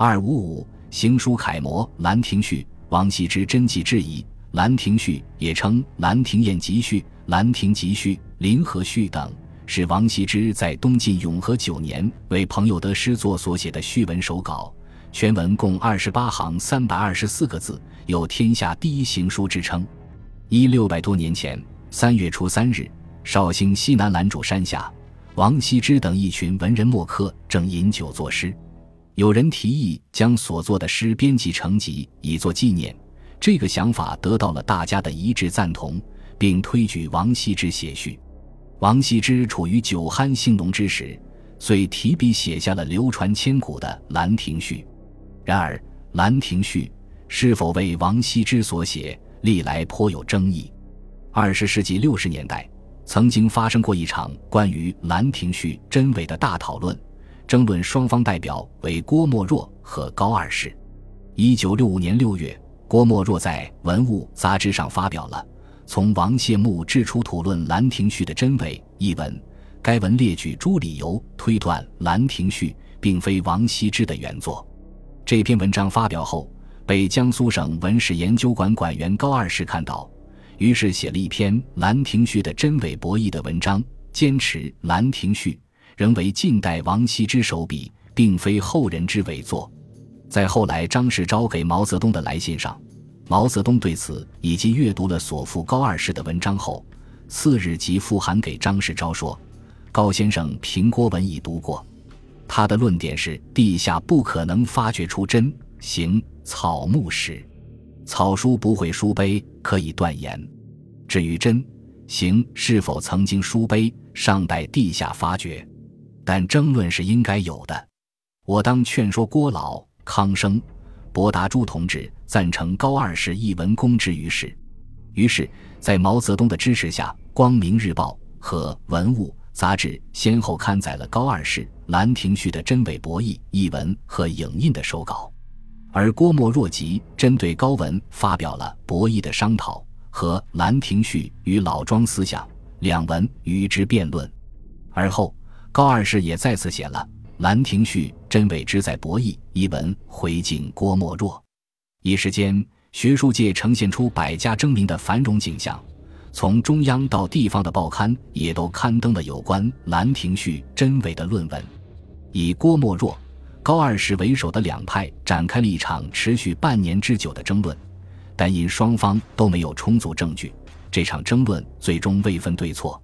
二五五行书楷模《兰亭序》，王羲之真迹质疑，《兰亭序》也称《兰亭宴集序》《兰亭集序》《临河序》等，是王羲之在东晋永和九年为朋友的诗作所写的序文手稿。全文共二十八行，三百二十四个字，有“天下第一行书”之称。一六百多年前，三月初三日，绍兴西南兰渚山下，王羲之等一群文人墨客正饮酒作诗。有人提议将所作的诗编辑成集，以作纪念。这个想法得到了大家的一致赞同，并推举王羲之写序。王羲之处于酒酣兴浓之时，遂提笔写下了流传千古的《兰亭序》。然而，《兰亭序》是否为王羲之所写，历来颇有争议。二十世纪六十年代，曾经发生过一场关于《兰亭序》真伪的大讨论，争论双方代表为郭沫若和高二世。一九六五年六月，郭沫若在《文物》杂志上发表了《从王谢墓志出土论《兰亭序》的真伪》一文，该文列举诸理由推断《兰亭序》并非王羲之的原作。这篇文章发表后，被江苏省文史研究馆馆员高二世看到，于是写了一篇《兰亭序》的真伪博弈的文章，坚持《兰亭序》仍为近代王羲之手笔，并非后人之伪作。在后来张世钊给毛泽东的来信上，毛泽东对此以及阅读了所附高二世的文章后，次日即复函给张世钊说：“高先生评郭文已读过。”他的论点是：地下不可能发掘出真行草木史，草书不会书碑，可以断言。至于真行是否曾经书碑，尚待地下发掘。但争论是应该有的。我当劝说郭老、康生、博达朱同志赞成高二世一文公之于世。于是，在毛泽东的支持下，《光明日报》和《文物》。杂志先后刊载了高二世《兰亭序》的真伪博弈一文和影印的手稿，而郭沫若即针对高文发表了博弈的商讨和《兰亭序》与老庄思想两文与之辩论。而后，高二世也再次写了《兰亭序》真伪之在博弈一文回敬郭沫若。一时间，学术界呈现出百家争鸣的繁荣景象。从中央到地方的报刊也都刊登了有关《兰亭序》真伪的论文，以郭沫若、高二世为首的两派展开了一场持续半年之久的争论，但因双方都没有充足证据，这场争论最终未分对错。